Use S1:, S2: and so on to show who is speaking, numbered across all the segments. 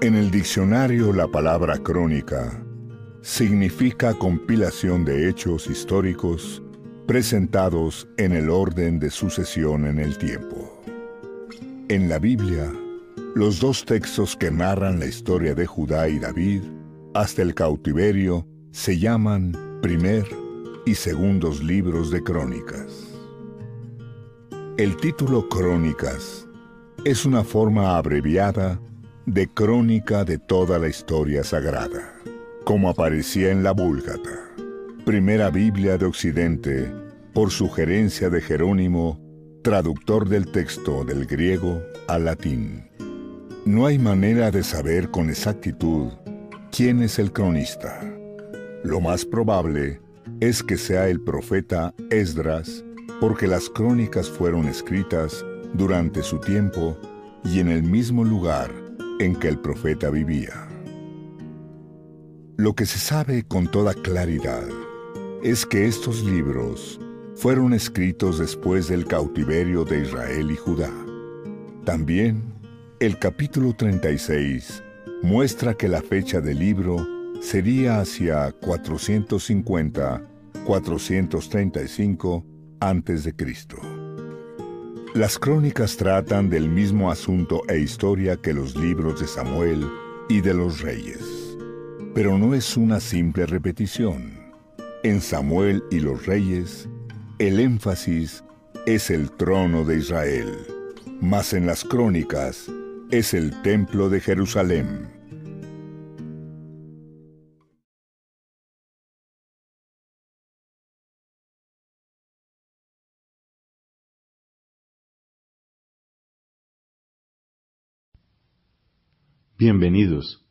S1: En el diccionario la palabra crónica significa compilación de hechos históricos presentados en el orden de sucesión en el tiempo. En la Biblia, los dos textos que narran la historia de Judá y David hasta el cautiverio se llaman primer y segundos libros de crónicas. El título Crónicas es una forma abreviada de crónica de toda la historia sagrada, como aparecía en la Búlgata, primera Biblia de Occidente, por sugerencia de Jerónimo, traductor del texto del griego al latín. No hay manera de saber con exactitud quién es el cronista. Lo más probable es que sea el profeta Esdras, porque las crónicas fueron escritas durante su tiempo y en el mismo lugar en que el profeta vivía. Lo que se sabe con toda claridad es que estos libros fueron escritos después del cautiverio de Israel y Judá. También el capítulo 36 muestra que la fecha del libro sería hacia 450-435 a.C. Las crónicas tratan del mismo asunto e historia que los libros de Samuel y de los reyes, pero no es una simple repetición. En Samuel y los reyes, el énfasis es el trono de Israel, mas en las crónicas es el templo de Jerusalén.
S2: Bienvenidos.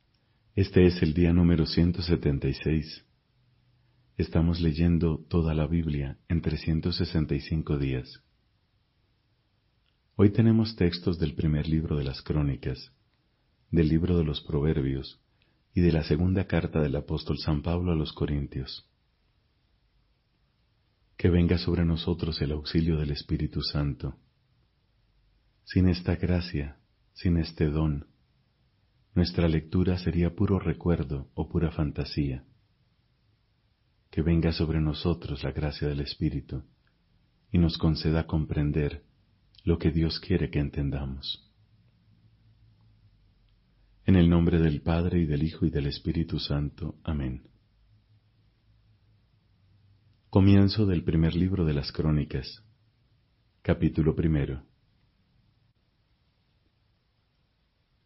S2: Este es el día número 176. Estamos leyendo toda la Biblia en 365 días. Hoy tenemos textos del primer libro de las Crónicas, del libro de los Proverbios y de la segunda carta del apóstol San Pablo a los Corintios. Que venga sobre nosotros el auxilio del Espíritu Santo. Sin esta gracia, sin este don, nuestra lectura sería puro recuerdo o pura fantasía. Que venga sobre nosotros la gracia del Espíritu y nos conceda comprender lo que Dios quiere que entendamos. En el nombre del Padre y del Hijo y del Espíritu Santo. Amén. Comienzo del primer libro de las Crónicas. Capítulo primero.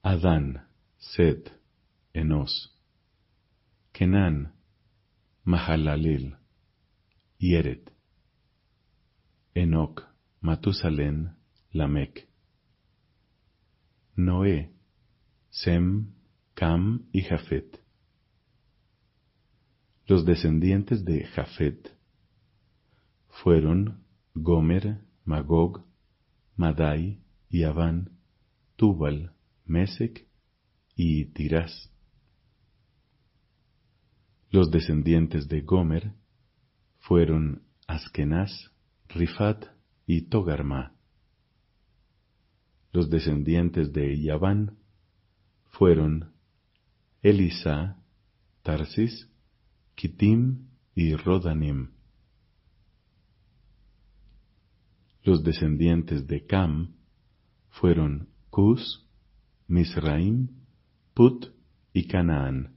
S2: Adán Set, Enos, Kenan, Mahalalel, Yeret, Enoch, Matusalén, Lamec, Noé, Sem, Cam y Jafet. Los descendientes de Jafet fueron Gomer, Magog, Madai, Yaván, Tubal, Mesec y Tirás. Los descendientes de Gomer fueron Askenaz, Rifat y Togarma. Los descendientes de Yaván fueron Elisa, Tarsis, Kitim y Rodanim. Los descendientes de Cam fueron Cus, Misraim Put y Canaán.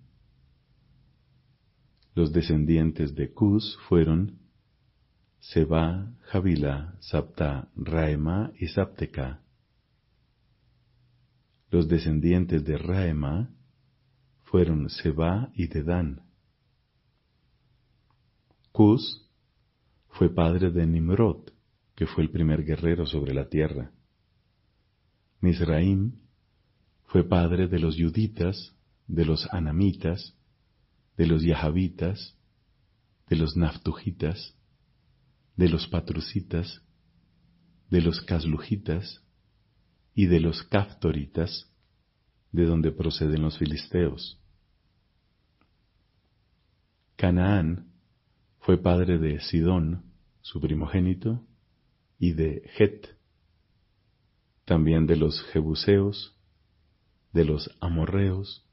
S2: Los descendientes de Cus fueron Seba, Javila, Sapta, Raema y Sapteca. Los descendientes de Raema fueron Seba y Dedán. Cus fue padre de Nimrod, que fue el primer guerrero sobre la tierra. Misraim fue padre de los yuditas, de los anamitas, de los yahabitas, de los naftujitas, de los patrucitas, de los caslujitas y de los caftoritas, de donde proceden los filisteos. Canaán fue padre de Sidón, su primogénito, y de Het, también de los jebuseos, de los amorreos,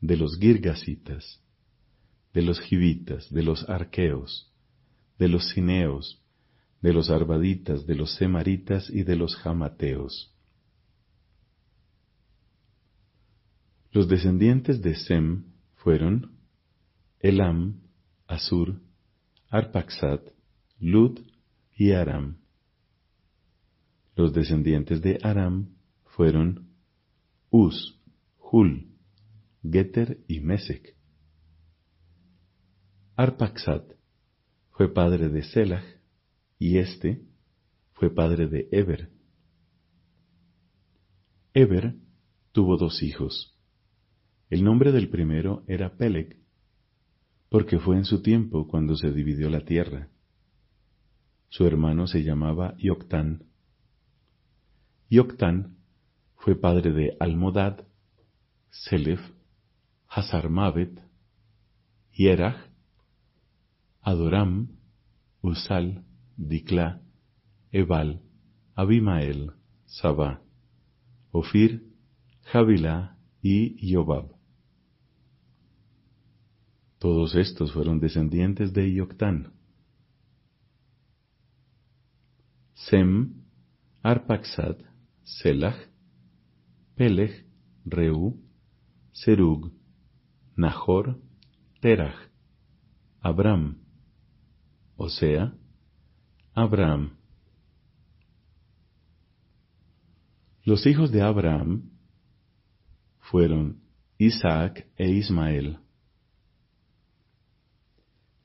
S2: de los girgasitas, de los givitas, de los arqueos, de los cineos, de los arbaditas, de los semaritas y de los jamateos. Los descendientes de Sem fueron Elam, Asur, Arpaxad, Lud y Aram. Los descendientes de Aram fueron Uz, Hul, Geter y Mesec. Arpaxad fue padre de Selah y éste fue padre de Eber. Eber tuvo dos hijos. El nombre del primero era Peleg, porque fue en su tiempo cuando se dividió la tierra. Su hermano se llamaba Yoctán. Yoctán fue padre de Almodad, Selef, Hazarmavet, Yerach, Adoram, Usal, Dikla, Ebal, Abimael, Sabá, Ofir, Javilá y Yobab. Todos estos fueron descendientes de Ioctán. Sem, Arpaxad, Selach, Pelech, Reu, Serug, Nahor, Terach, Abram, o sea, Abraham. Los hijos de Abraham fueron Isaac e Ismael.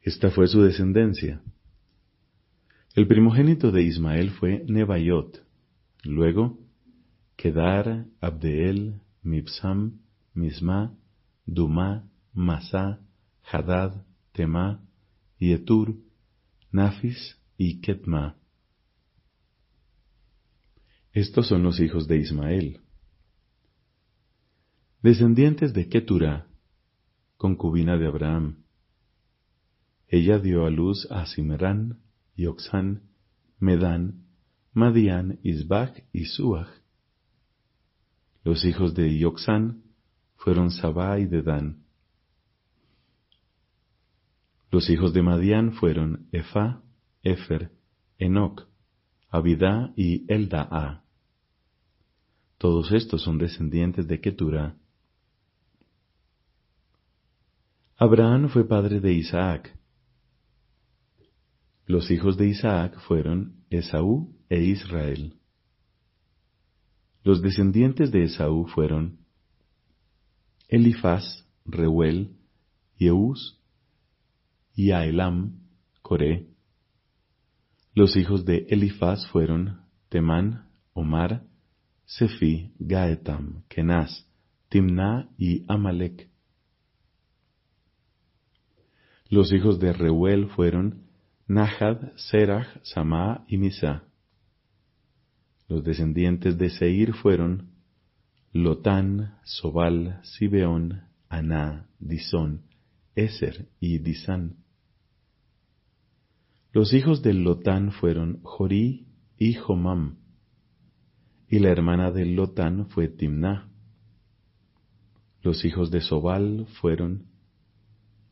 S2: Esta fue su descendencia. El primogénito de Ismael fue Nebaiot, luego Kedar, Abdeel, Mibsam, Misma, Duma, Masá, Hadad, Tema, Yetur, Nafis y Ketma. Estos son los hijos de Ismael. Descendientes de Keturah, concubina de Abraham. Ella dio a luz a Simrán, Yoxán, Medán, Madián, Isbach y Suach. Los hijos de Yoxán fueron Sabá y Dedán. Los hijos de Madián fueron Efa, Efer, Enoc, Abidá y Eldaa. Todos estos son descendientes de Ketura. Abraham fue padre de Isaac. Los hijos de Isaac fueron Esaú e Israel. Los descendientes de Esaú fueron Elifaz, Reuel, Yeús, Yaelam, Coré. Los hijos de Elifaz fueron Temán, Omar, Sefi, Gaetam, Kenaz, Timna y Amalek. Los hijos de Reuel fueron Nahad, Serach, Samá y Misa. Los descendientes de Seir fueron Lotán, Sobal, Sibeón, Aná, Disón, Eser y Disán. Los hijos de Lotán fueron Jorí y Jomam, y la hermana de Lotán fue Timná. Los hijos de Sobal fueron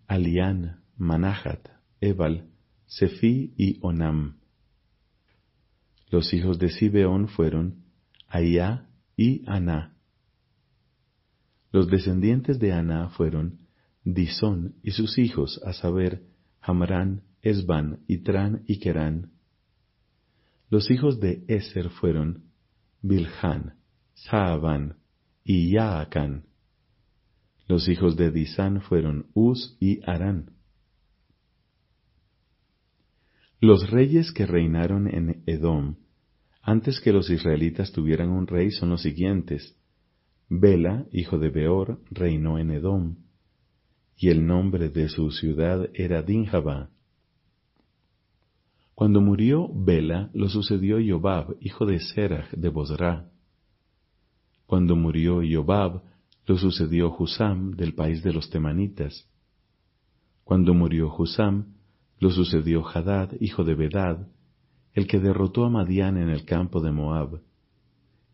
S2: Alián, Manahat, Ebal, Sefi y Onam. Los hijos de Sibeón fueron Ayá y Aná. Los descendientes de Aná fueron Disón y sus hijos, a saber, Hamrán, Esban, Itran y Kerán. Los hijos de Eser fueron Bilhan, Saaban y Yaacán. Los hijos de Disán fueron Uz y Arán. Los reyes que reinaron en Edom, antes que los israelitas tuvieran un rey, son los siguientes. Bela, hijo de Beor, reinó en Edom, y el nombre de su ciudad era Dinjaba. Cuando murió Bela, lo sucedió Yobab, hijo de Serach de Bosra. Cuando murió Yobab, lo sucedió Husam del país de los Temanitas. Cuando murió Husam, lo sucedió Hadad, hijo de Bedad, el que derrotó a Madián en el campo de Moab.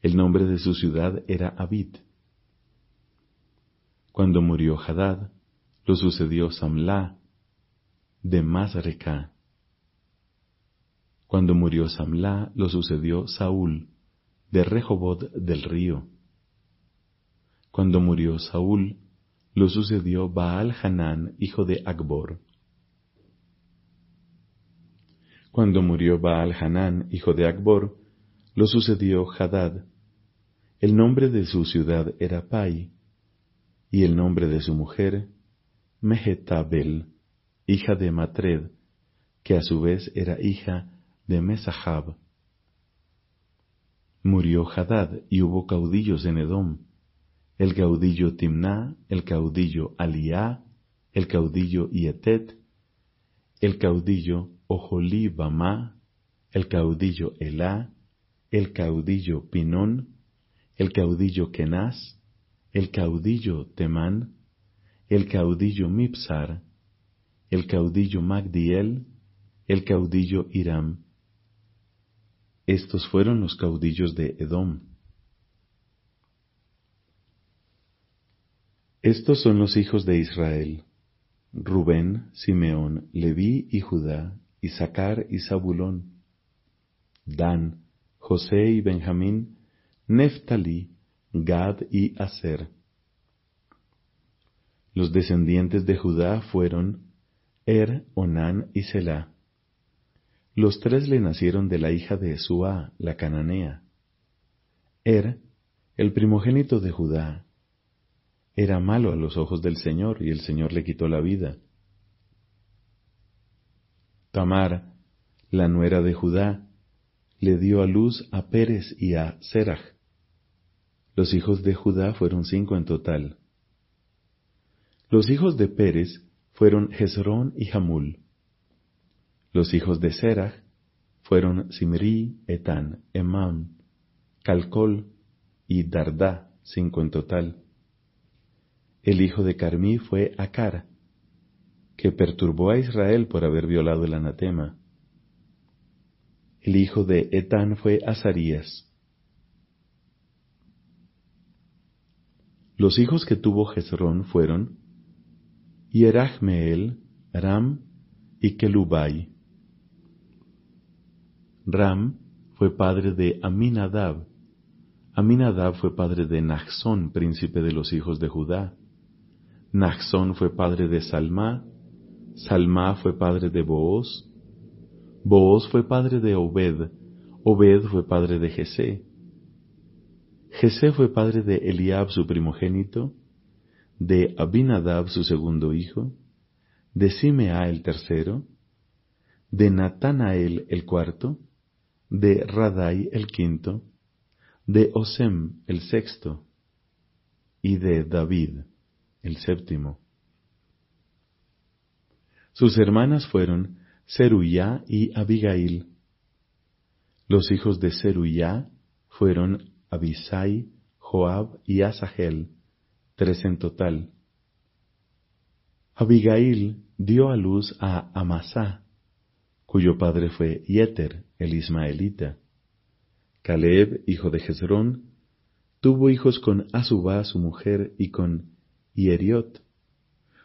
S2: El nombre de su ciudad era Abid. Cuando murió Hadad, lo sucedió Samla de Masreca. Cuando murió Samla, lo sucedió Saúl de Rehobot del río. Cuando murió Saúl, lo sucedió Baal Hanán, hijo de Akbor. Cuando murió Baal Hanán, hijo de Akbor, lo sucedió Hadad. El nombre de su ciudad era Pai, y el nombre de su mujer, Mehetabel, hija de Matred, que a su vez era hija de Mesahab. Murió Hadad y hubo caudillos en Edom, el caudillo Timná, el caudillo Aliá, el caudillo Ietet, el caudillo Oholibamá, el caudillo Elá, el caudillo Pinón, el caudillo Kenaz, el caudillo Temán, el caudillo Mipsar, el caudillo Magdiel, el caudillo Hiram, estos fueron los caudillos de Edom. Estos son los hijos de Israel, Rubén, Simeón, Leví y Judá, Y Zabulón, Dan, José y Benjamín, Neftalí, Gad y Aser. Los descendientes de Judá fueron Er, Onán y Selah. Los tres le nacieron de la hija de Suá, la cananea. Er, el primogénito de Judá, era malo a los ojos del Señor y el Señor le quitó la vida. Tamar, la nuera de Judá, le dio a luz a Pérez y a Serach. Los hijos de Judá fueron cinco en total. Los hijos de Pérez fueron Jezrón y Jamul. Los hijos de Serach fueron Simri, Etán, Emam, Calcol y Dardá, cinco en total. El hijo de Carmí fue Acar, que perturbó a Israel por haber violado el anatema. El hijo de Etán fue Azarías. Los hijos que tuvo Jezrón fueron Yerachmeel, Ram y Kelubai. Ram fue padre de Aminadab. Aminadab fue padre de Nachzón, príncipe de los hijos de Judá. Nachzón fue padre de Salmá. Salmá fue padre de Booz. Booz fue padre de Obed. Obed fue padre de Jesé. Jesé fue padre de Eliab su primogénito, de Abinadab su segundo hijo, de Simea el tercero, de Natanael el cuarto, de Radai el quinto, de Osem el sexto, y de David el séptimo. Sus hermanas fueron Seruyá y Abigail. Los hijos de Seruyá fueron Abisai, Joab y Asahel, tres en total. Abigail dio a luz a Amasá, cuyo padre fue Yeter, el ismaelita. Caleb, hijo de Jezrón, tuvo hijos con Asubá, su mujer, y con Ieriot.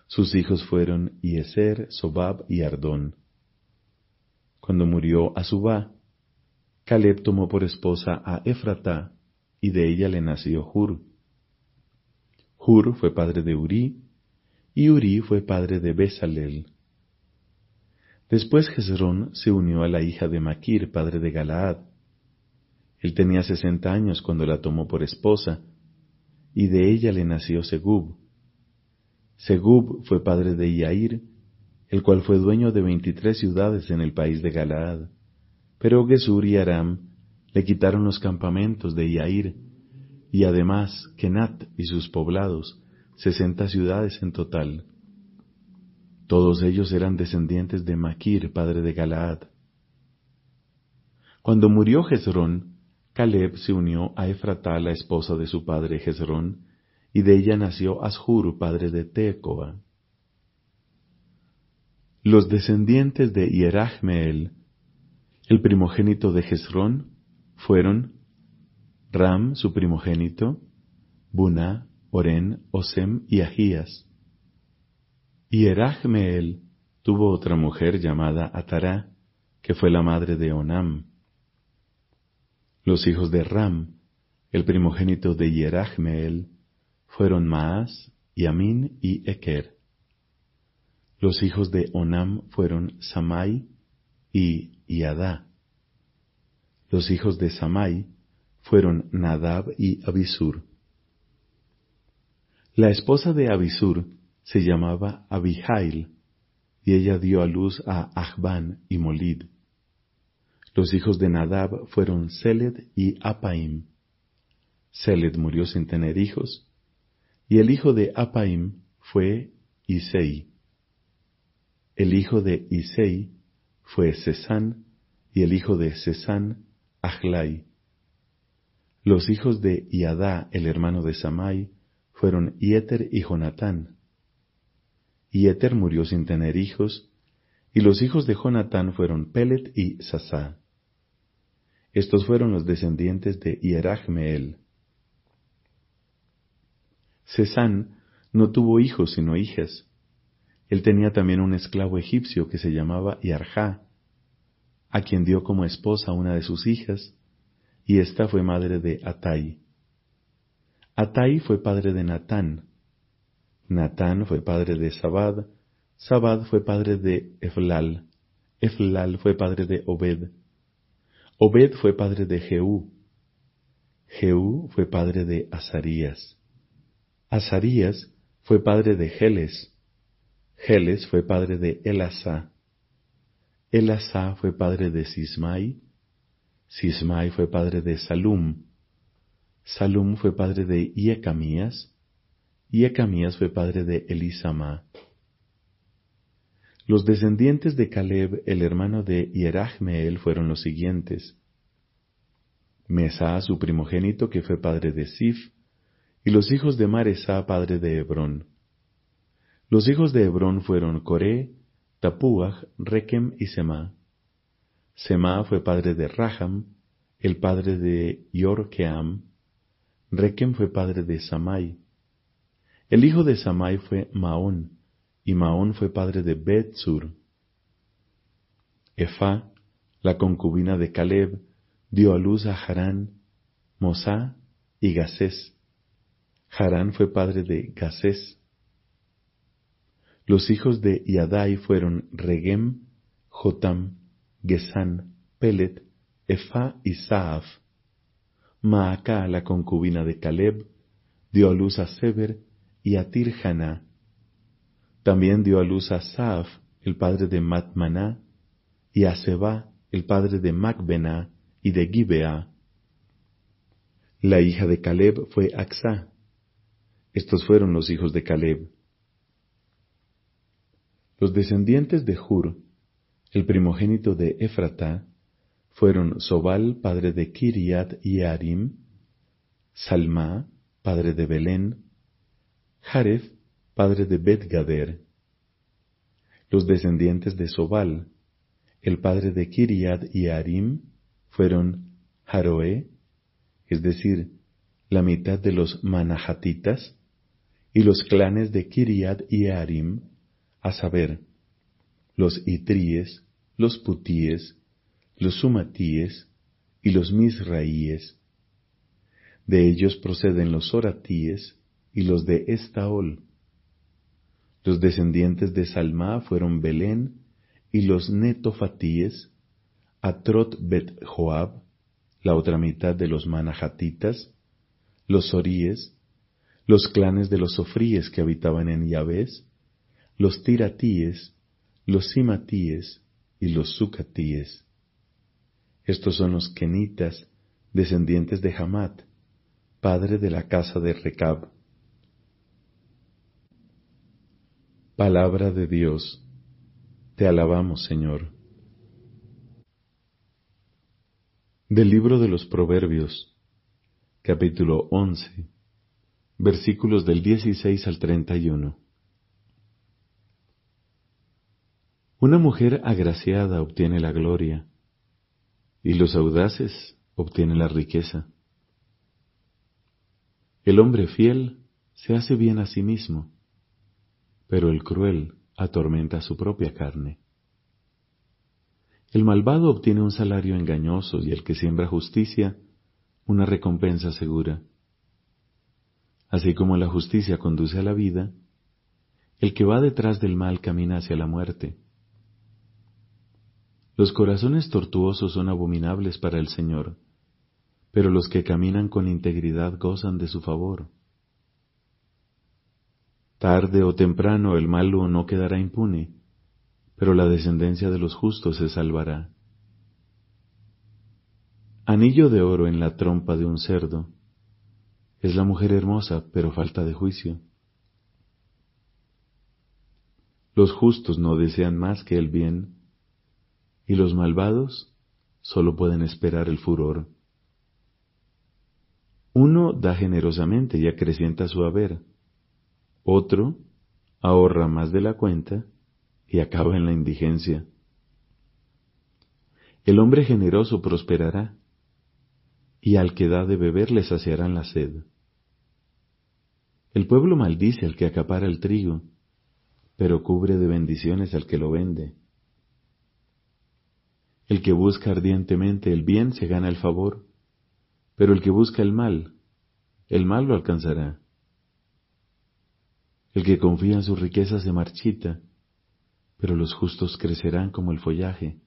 S2: Sus hijos fueron Ieser, Sobab y Ardón. Cuando murió Asubá, Caleb tomó por esposa a Efratá, y de ella le nació Hur. Hur fue padre de Uri, y Uri fue padre de Besalel. Después Jezrón se unió a la hija de Maquir, padre de Galaad. Él tenía sesenta años cuando la tomó por esposa, y de ella le nació Segub. Segub fue padre de Yair, el cual fue dueño de veintitrés ciudades en el país de Galaad. Pero Gesur y Aram le quitaron los campamentos de Yair, y además Kenat y sus poblados, sesenta ciudades en total. Todos ellos eran descendientes de Maquir, padre de Galaad. Cuando murió Jezrón, Caleb se unió a Efratá, la esposa de su padre Jezrón, y de ella nació Ashur, padre de Tecoa. Los descendientes de Hierachmeel, el primogénito de Jezrón, fueron Ram, su primogénito, Buna, Oren, Osem y Ahías. Y Erachmeel tuvo otra mujer llamada Atará, que fue la madre de Onam. Los hijos de Ram, el primogénito de Yerachmeel, fueron Maas, Yamin y Eker. Los hijos de Onam fueron Samai y Yadá. Los hijos de Samai fueron Nadab y Abisur. La esposa de Abisur se llamaba Abihail, y ella dio a luz a Ahban y Molid. Los hijos de Nadab fueron Seled y Apaim. Seled murió sin tener hijos, y el hijo de Apaim fue Isei. El hijo de Isei fue Sesán, y el hijo de Sesán, Ahlai. Los hijos de Iadá, el hermano de Samai, fueron Ieter y Jonatán. Ieter murió sin tener hijos, y los hijos de Jonatán fueron Pelet y Sasá. Estos fueron los descendientes de Hierachmeel. Sesán no tuvo hijos sino hijas. Él tenía también un esclavo egipcio que se llamaba Yarjá, a quien dio como esposa una de sus hijas, y ésta fue madre de Atai. Atai fue padre de Natán, Natán fue padre de Sabad, Sabad fue padre de Eflal, Eflal fue padre de Obed, Obed fue padre de Jehú, Jehú fue padre de Azarías, Azarías fue padre de Geles, Geles fue padre de Elasá, Elasá fue padre de Sismai, Sismai fue padre de Salum, Salum fue padre de Iecamías, Iecamías fue padre de Elisama. Los descendientes de Caleb, el hermano de Hierachmeel, fueron los siguientes. Mesá, su primogénito, que fue padre de Sif, y los hijos de Maresá, padre de Hebrón. Los hijos de Hebrón fueron Coré, Tapuach, Rekem y Semá. Semá fue padre de Raham, el padre de Yorkeam. Rekem fue padre de Samai. El hijo de Samai fue Maón, y Maón fue padre de Betsur. Efá, la concubina de Caleb, dio a luz a Harán, Mosá y Gasés. Harán fue padre de Gasés. Los hijos de Yadai fueron Regem, Jotam, Gesán, Pelet, Efa y Saaf. Maacá, la concubina de Caleb, dio a luz a Seber y a Tirjana. También dio a luz a Saaf, el padre de Matmaná, y a Seba, el padre de Macbená y de Gibea. La hija de Caleb fue Axa. Estos fueron los hijos de Caleb. Los descendientes de Hur, el primogénito de Efrata, fueron Sobal, padre de Kiriat y Arim, Salma, padre de Belén, Jaref, padre de Bet-Gader. Los descendientes de Sobal, el padre de Kiriat y Arim, fueron Haroe, es decir, la mitad de los Manahatitas, y los clanes de Kiriat y Arim, a saber, los itríes, los putíes, los sumatíes y los misraíes. De ellos proceden los oratíes y los de Estaol. Los descendientes de Salmá fueron Belén y los netofatíes, Atrot Bet Joab, la otra mitad de los manahatitas, los oríes, los clanes de los sofríes que habitaban en Yahvéz, los tiratíes, los simatíes y los sucatíes. Estos son los kenitas, descendientes de Hamat, padre de la casa de Recab. Palabra de Dios, te alabamos Señor. Del libro de los Proverbios, capítulo 11, versículos del 16 al 31. Una mujer agraciada obtiene la gloria, y los audaces obtienen la riqueza. El hombre fiel se hace bien a sí mismo, pero el cruel atormenta su propia carne. El malvado obtiene un salario engañoso y el que siembra justicia una recompensa segura. Así como la justicia conduce a la vida, el que va detrás del mal camina hacia la muerte. Los corazones tortuosos son abominables para el Señor, pero los que caminan con integridad gozan de su favor. Tarde o temprano el malo no quedará impune, pero la descendencia de los justos se salvará. Anillo de oro en la trompa de un cerdo. Es la mujer hermosa, pero falta de juicio. Los justos no desean más que el bien, y los malvados solo pueden esperar el furor. Uno da generosamente y acrecienta su haber, otro ahorra más de la cuenta y acaba en la indigencia. El hombre generoso prosperará, y al que da de beber le saciarán la sed. El pueblo maldice al que acapara el trigo, pero cubre de bendiciones al que lo vende. El que busca ardientemente el bien se gana el favor, pero el que busca el mal, el mal lo alcanzará. El que confía en su riqueza se marchita, pero los justos crecerán como el follaje.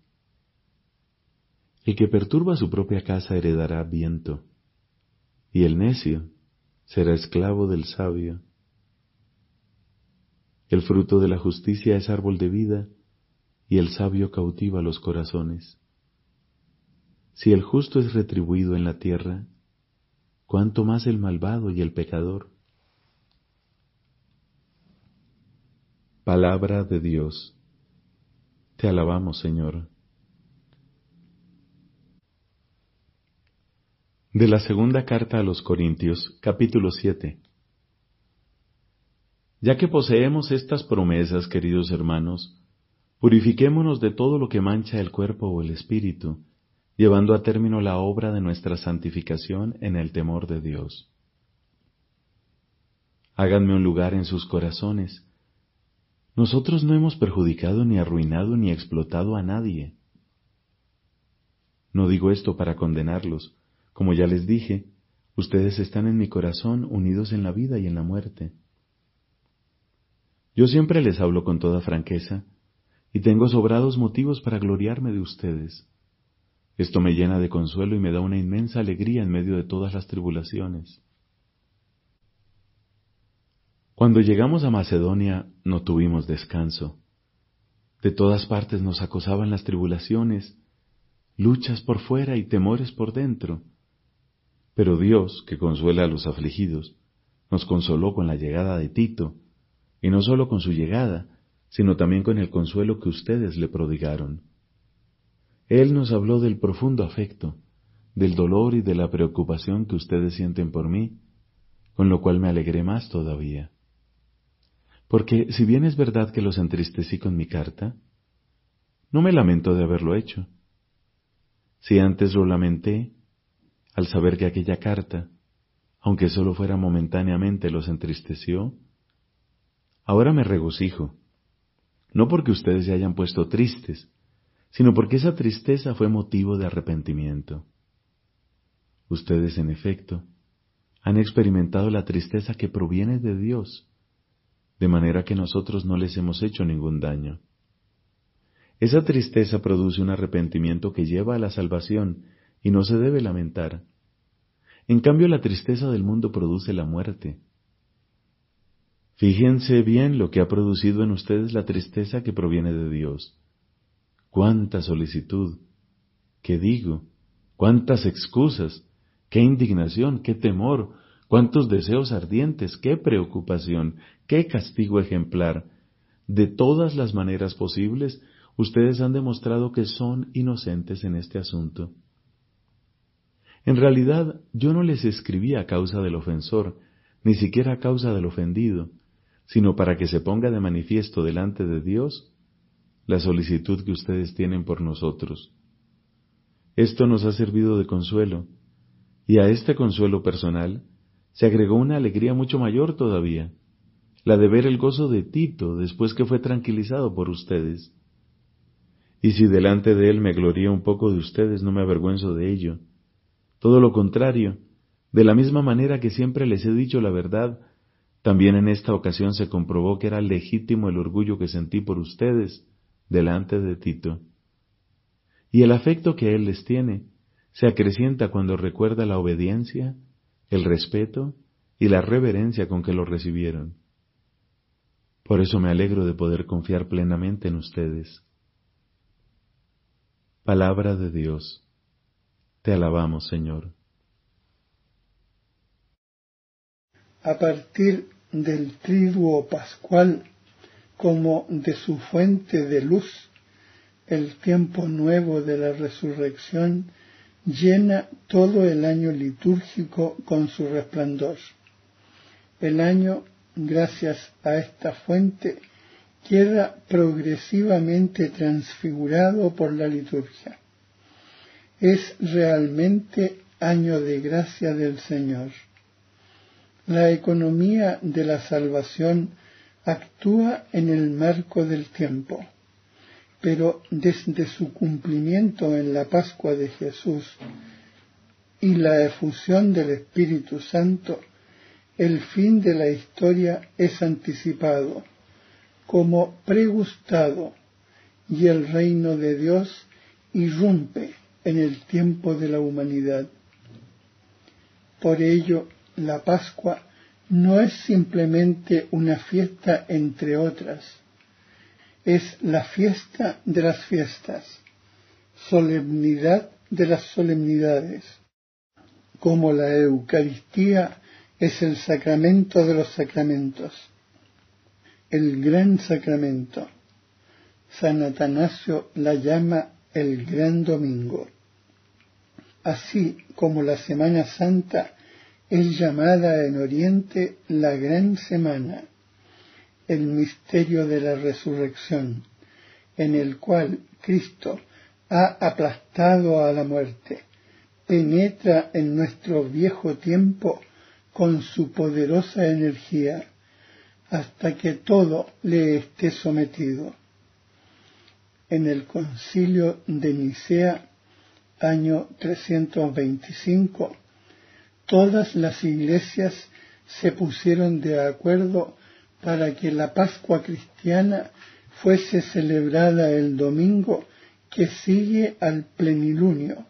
S2: El que perturba su propia casa heredará viento, y el necio será esclavo del sabio. El fruto de la justicia es árbol de vida, y el sabio cautiva los corazones. Si el justo es retribuido en la tierra, cuánto más el malvado y el pecador. Palabra de Dios. Te alabamos, Señor. De la segunda carta a los Corintios, capítulo 7. Ya que poseemos estas promesas, queridos hermanos, purifiquémonos de todo lo que mancha el cuerpo o el espíritu, llevando a término la obra de nuestra santificación en el temor de Dios. Háganme un lugar en sus corazones, nosotros no hemos perjudicado ni arruinado ni explotado a nadie. No digo esto para condenarlos. Como ya les dije, ustedes están en mi corazón unidos en la vida y en la muerte. Yo siempre les hablo con toda franqueza y tengo sobrados motivos para gloriarme de ustedes. Esto me llena de consuelo y me da una inmensa alegría en medio de todas las tribulaciones. Cuando llegamos a Macedonia no tuvimos descanso. De todas partes nos acosaban las tribulaciones, luchas por fuera y temores por dentro. Pero Dios, que consuela a los afligidos, nos consoló con la llegada de Tito, y no solo con su llegada, sino también con el consuelo que ustedes le prodigaron. Él nos habló del profundo afecto, del dolor y de la preocupación que ustedes sienten por mí, con lo cual me alegré más todavía. Porque si bien es verdad que los entristecí con mi carta, no me lamento de haberlo hecho. Si antes lo lamenté, al saber que aquella carta, aunque solo fuera momentáneamente, los entristeció, ahora me regocijo, no porque ustedes se hayan puesto tristes, sino porque esa tristeza fue motivo de arrepentimiento. Ustedes, en efecto, han experimentado la tristeza que proviene de Dios, de manera que nosotros no les hemos hecho ningún daño. Esa tristeza produce un arrepentimiento que lleva a la salvación y no se debe lamentar. En cambio, la tristeza del mundo produce la muerte. Fíjense bien lo que ha producido en ustedes la tristeza que proviene de Dios. Cuánta solicitud, qué digo, cuántas excusas, qué indignación, qué temor, cuántos deseos ardientes, qué preocupación, qué castigo ejemplar. De todas las maneras posibles, ustedes han demostrado que son inocentes en este asunto. En realidad, yo no les escribí a causa del ofensor, ni siquiera a causa del ofendido, sino para que se ponga de manifiesto delante de Dios la solicitud que ustedes tienen por nosotros. Esto nos ha servido de consuelo, y a este consuelo personal se agregó una alegría mucho mayor todavía, la de ver el gozo de Tito después que fue tranquilizado por ustedes. Y si delante de él me gloría un poco de ustedes, no me avergüenzo de ello. Todo lo contrario, de la misma manera que siempre les he dicho la verdad, también en esta ocasión se comprobó que era legítimo el orgullo que sentí por ustedes delante de Tito. Y el afecto que él les tiene se acrecienta cuando recuerda la obediencia, el respeto y la reverencia con que lo recibieron. Por eso me alegro de poder confiar plenamente en ustedes. Palabra de Dios. Te alabamos, Señor.
S3: A partir del triduo pascual como de su fuente de luz, el tiempo nuevo de la resurrección llena todo el año litúrgico con su resplandor. El año, gracias a esta fuente, queda progresivamente transfigurado por la liturgia. Es realmente año de gracia del Señor. La economía de la salvación actúa en el marco del tiempo pero desde su cumplimiento en la Pascua de Jesús y la efusión del Espíritu Santo, el fin de la historia es anticipado, como pregustado, y el reino de Dios irrumpe en el tiempo de la humanidad. Por ello, la Pascua no es simplemente una fiesta entre otras, es la fiesta de las fiestas, solemnidad de las solemnidades, como la Eucaristía es el sacramento de los sacramentos, el gran sacramento. San Atanasio la llama el gran domingo. Así como la Semana Santa es llamada en Oriente la gran semana el misterio de la resurrección, en el cual Cristo ha aplastado a la muerte, penetra en nuestro viejo tiempo con su poderosa energía, hasta que todo le esté sometido. En el concilio de Nicea, año 325, todas las iglesias se pusieron de acuerdo para que la Pascua cristiana fuese celebrada el domingo que sigue al plenilunio,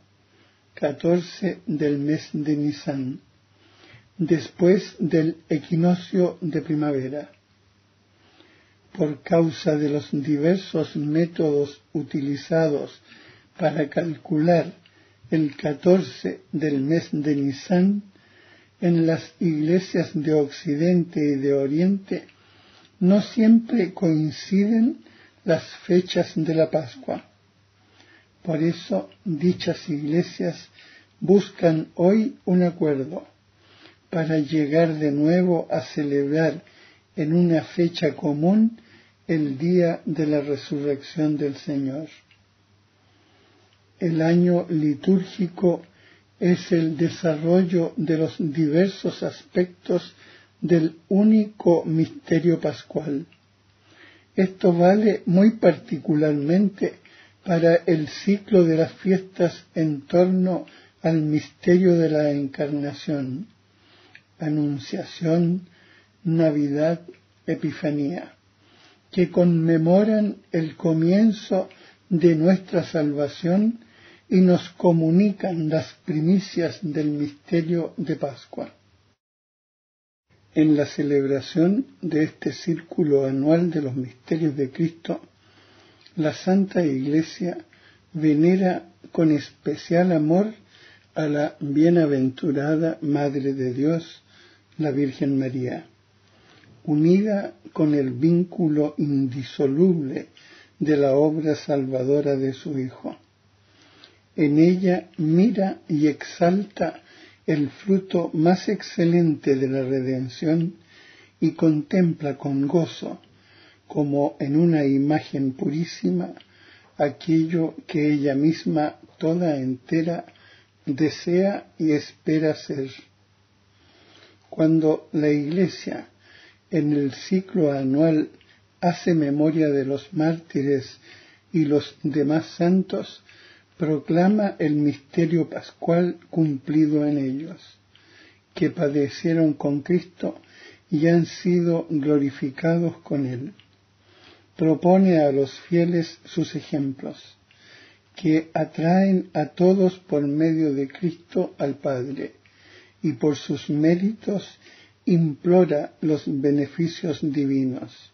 S3: 14 del mes de Nisan, después del equinoccio de primavera. Por causa de los diversos métodos utilizados para calcular el 14 del mes de Nisan, en las iglesias de Occidente y de Oriente no siempre coinciden las fechas de la Pascua. Por eso dichas iglesias buscan hoy un acuerdo para llegar de nuevo a celebrar en una fecha común el día de la resurrección del Señor. El año litúrgico es el desarrollo de los diversos aspectos del único misterio pascual. Esto vale muy particularmente para el ciclo de las fiestas en torno al misterio de la encarnación, anunciación, Navidad, Epifanía, que conmemoran el comienzo de nuestra salvación y nos comunican las primicias del misterio de Pascua. En la celebración de este círculo anual de los misterios de Cristo, la Santa Iglesia venera con especial amor a la bienaventurada Madre de Dios, la Virgen María, unida con el vínculo indisoluble de la obra salvadora de su Hijo. En ella mira y exalta el fruto más excelente de la redención y contempla con gozo, como en una imagen purísima, aquello que ella misma toda entera desea y espera ser. Cuando la Iglesia en el ciclo anual hace memoria de los mártires y los demás santos, proclama el misterio pascual cumplido en ellos, que padecieron con Cristo y han sido glorificados con Él. Propone a los fieles sus ejemplos, que atraen a todos por medio de Cristo al Padre, y por sus méritos implora los beneficios divinos